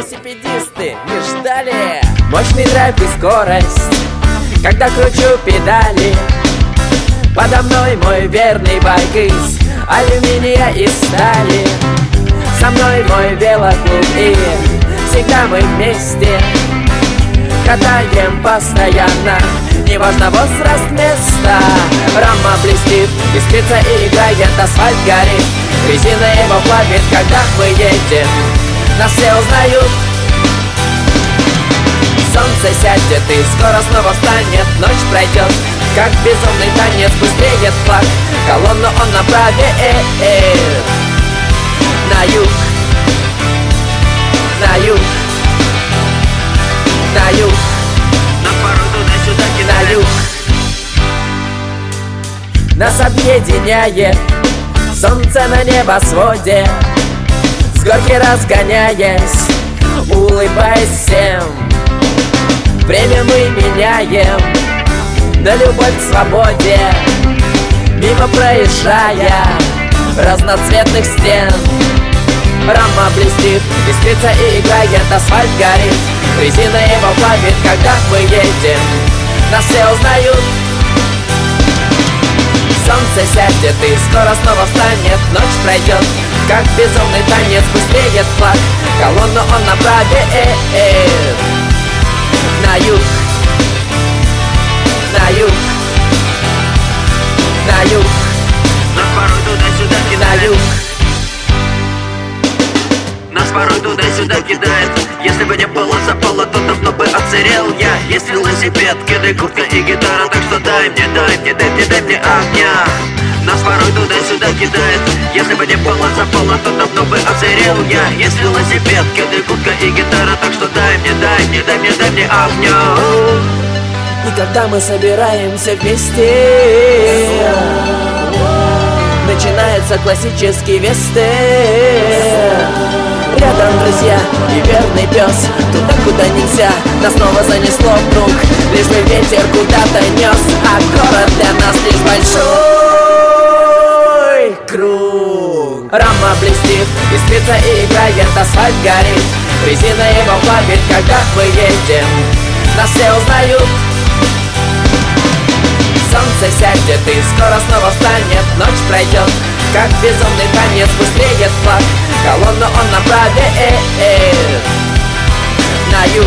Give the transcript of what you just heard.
велосипедисты. Не ждали. Мощный драйв и скорость, когда кручу педали. Подо мной мой верный байк из алюминия и стали. Со мной мой велоклуб и всегда мы вместе. Катаем постоянно, неважно возраст, места Рама блестит, искрится и играет, асфальт горит. Резина его плавит, когда мы едем Нас все узнают. Солнце сядет и скоро снова встанет. Ночь пройдет, как безумный танец Быстрее флаг, колонну он направит На юг, на юг, на юг. Нас порой туда-сюда на юг. Нас объединяет солнце на небосводе С горки разгоняясь, улыбаясь всем. Время мы меняем на любовь к свободе. Мимо проезжая разноцветных стен. Рама блестит, искрится и играет, асфальт горит. Резина его плавит, когда мы едем. Нас все узнают. Солнце сядет и скоро снова встанет Ночь пройдет, как безумный танец Быстрее флаг, колонну он направит На юг, на юг, на юг, Нас порой туда-сюда на кидает юг. Нас порой туда-сюда кидает. Если бы не было запала, то давно бы отсырел я. Есть велосипед, кидай куртка и гитара Так что дай мне, дай мне, дай мне, дай мне огня Нас порой туда-сюда кидает. Если бы не было запала, то давно бы отсырел я. Есть велосипед, кидай куртка и гитара Так что дай мне, дай мне, дай мне, дай мне огня И когда мы собираемся вместе Начинается классический вестерн Рядом друзья и верный пес Туда, куда нельзя, нас снова занесло вдруг. Лишь бы ветер куда-то нес А город для нас круг Рама блестит, искрится и играет, асфальт горит. Резина его плавит, когда мы едем. Нас все узнают. Солнце сядет и скоро снова встанет. Ночь пройдет, как безумный танец Быстрее флаг, колонну он направит. На юг,